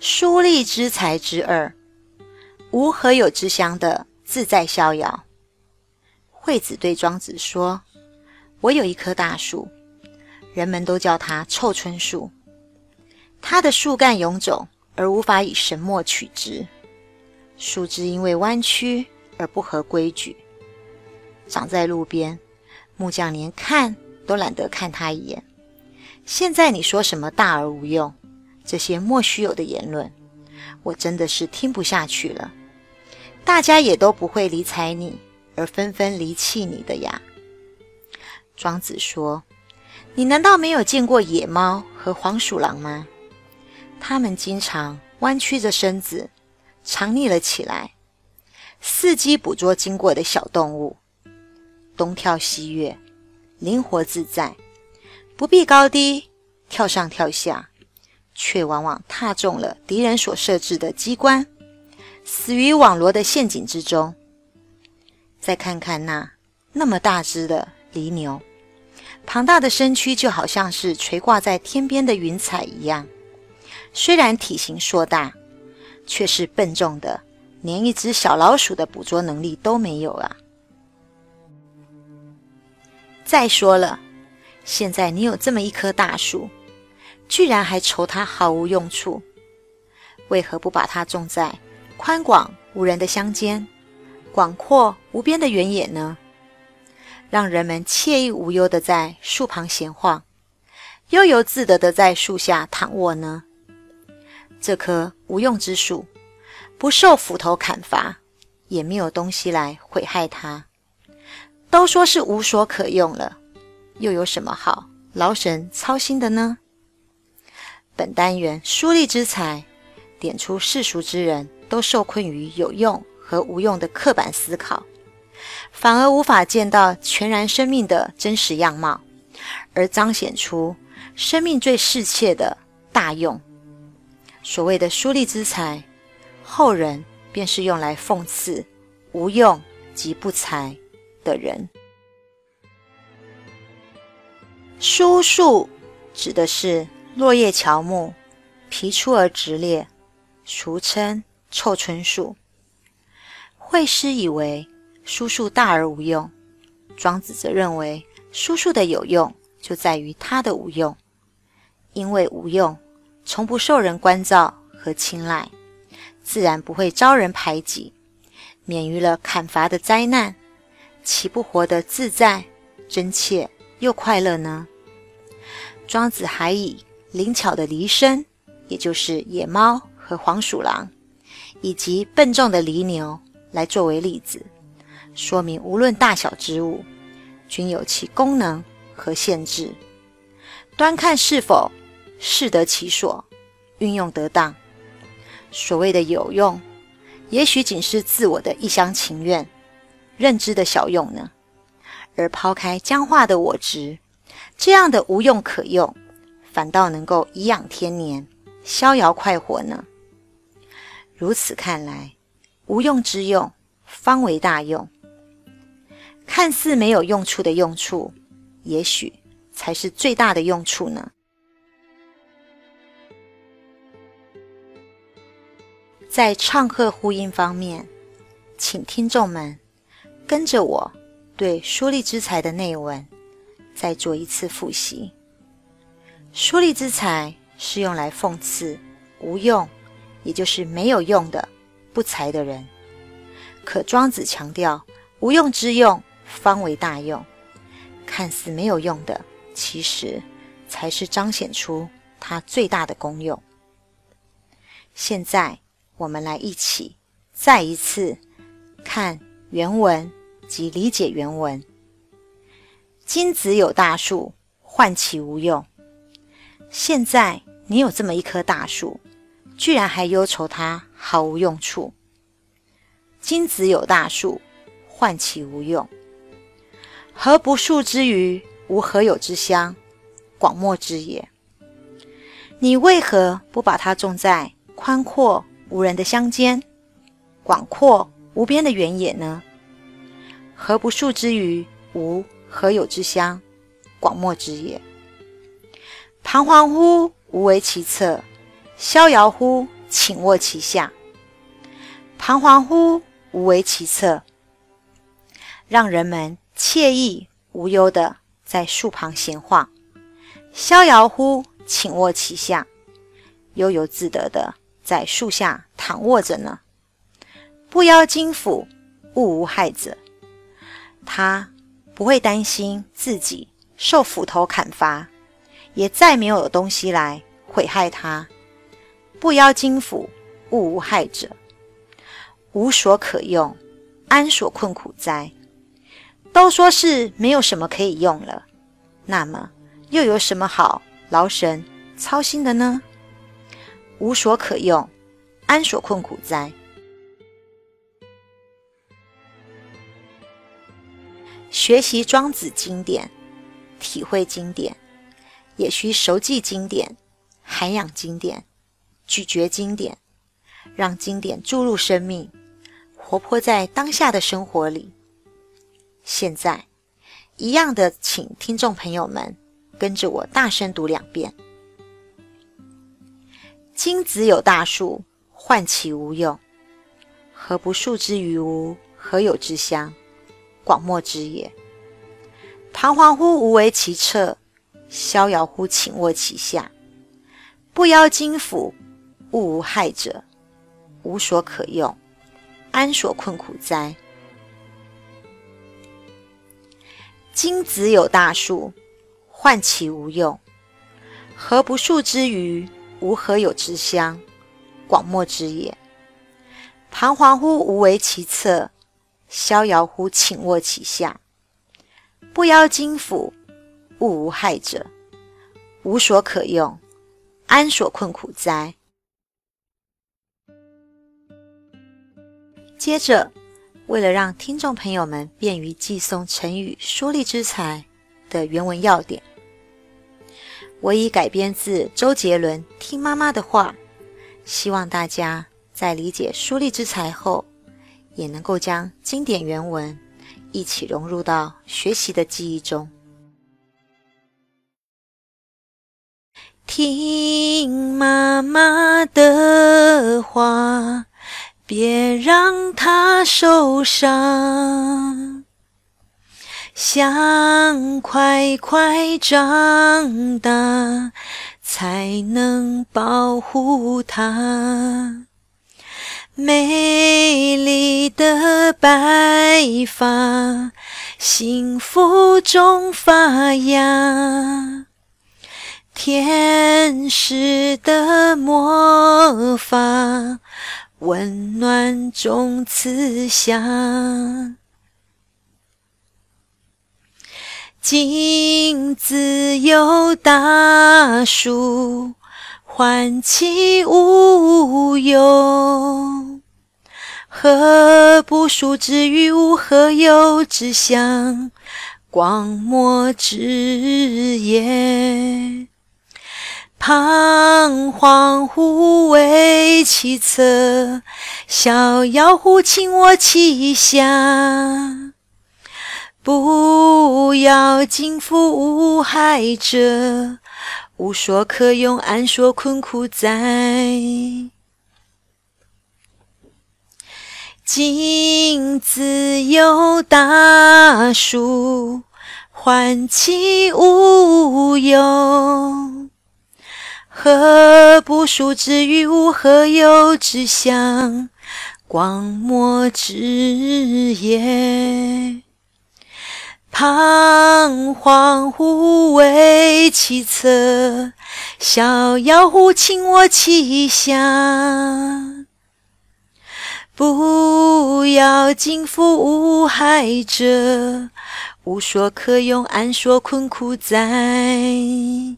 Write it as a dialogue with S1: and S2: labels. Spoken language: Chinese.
S1: 疏利之才之二，无何有之乡的自在逍遥。惠子对庄子说：“我有一棵大树，人们都叫它臭椿树。它的树干臃肿，而无法以神墨取之；树枝因为弯曲而不合规矩，长在路边，木匠连看都懒得看它一眼。现在你说什么大而无用，这些莫须有的言论，我真的是听不下去了。大家也都不会理睬你。”而纷纷离弃你的呀，庄子说：“你难道没有见过野猫和黄鼠狼吗？它们经常弯曲着身子，藏匿了起来，伺机捕捉经过的小动物，东跳西跃，灵活自在，不避高低，跳上跳下，却往往踏中了敌人所设置的机关，死于网罗的陷阱之中。”再看看那那么大只的犁牛，庞大的身躯就好像是垂挂在天边的云彩一样。虽然体型硕大，却是笨重的，连一只小老鼠的捕捉能力都没有啊！再说了，现在你有这么一棵大树，居然还愁它毫无用处，为何不把它种在宽广无人的乡间？广阔无边的原野呢，让人们惬意无忧的在树旁闲晃，悠游自得的在树下躺卧呢。这棵无用之树，不受斧头砍伐，也没有东西来毁害它。都说是无所可用了，又有什么好劳神操心的呢？本单元书立之才，点出世俗之人都受困于有用。和无用的刻板思考，反而无法见到全然生命的真实样貌，而彰显出生命最适切的大用。所谓的书立之才，后人便是用来讽刺无用及不才的人。疏树指的是落叶乔木，皮粗而直裂，俗称臭椿树。惠施以为书树大而无用，庄子则认为书树的有用就在于它的无用。因为无用，从不受人关照和青睐，自然不会招人排挤，免于了砍伐的灾难，岂不活得自在、真切又快乐呢？庄子还以灵巧的离身，也就是野猫和黄鼠狼，以及笨重的犁牛。来作为例子，说明无论大小之物，均有其功能和限制，端看是否适得其所，运用得当。所谓的有用，也许仅是自我的一厢情愿、认知的小用呢。而抛开僵化的我执，这样的无用可用，反倒能够颐养天年、逍遥快活呢。如此看来。无用之用，方为大用。看似没有用处的用处，也许才是最大的用处呢。在唱和呼应方面，请听众们跟着我对书立之才的内文再做一次复习。书立之才是用来讽刺无用，也就是没有用的。不才的人，可庄子强调无用之用方为大用，看似没有用的，其实才是彰显出它最大的功用。现在我们来一起再一次看原文及理解原文。金子有大树，唤其无用。现在你有这么一棵大树。居然还忧愁它毫无用处。金子有大树，唤其无用。何不树之于无何有之乡，广漠之野？你为何不把它种在宽阔无人的乡间，广阔无边的原野呢？何不树之于无何有之乡，广漠之野？彷徨乎无为其侧。逍遥乎请卧其下。彷徨乎无为其侧，让人们惬意无忧的在树旁闲晃；逍遥乎请卧其下，悠游自得的在树下躺卧着呢。不邀金斧，勿无害者。他不会担心自己受斧头砍伐，也再没有东西来毁害他。不邀金斧，勿无害者。无所可用，安所困苦哉？都说是没有什么可以用了，那么又有什么好劳神操心的呢？无所可用，安所困苦哉？学习庄子经典，体会经典，也需熟记经典，涵养经典，咀嚼经典，让经典注入生命。活泼在当下的生活里。现在，一样的，请听众朋友们跟着我大声读两遍：“金子有大树，患其无用，何不树之于无？何有之乡？广漠之也。彷徨乎无为其侧，逍遥乎请卧其下。不邀金斧，物无害者，无所可用。”安所困苦哉？金子有大树，患其无用，何不树之于无？何有之乡？广漠之也。彷徨乎无为其侧，逍遥乎请卧其下。不邀金斧，勿无害者，无所可用。安所困苦哉？接着，为了让听众朋友们便于寄送成语“书立之才”的原文要点，我已改编自周杰伦《听妈妈的话》，希望大家在理解“书立之才”后，也能够将经典原文一起融入到学习的记忆中。听妈妈的话。别让她受伤，想快快长大，才能保护她。美丽的白发，幸福中发芽，天使的魔法。温暖中慈祥，金子有大树，换其无用。何不树之于无？何有之乡？广漠之野。彷徨乎为其侧，逍遥乎请卧其下。不要金斧，无害者，无所可用，安所困苦哉？金子有大树，换其无用。何不树之于无？何有之乡？广漠之野。彷徨乎为其侧，逍遥乎请我其下。不邀金斧，无害者，无所可用，安所困苦哉？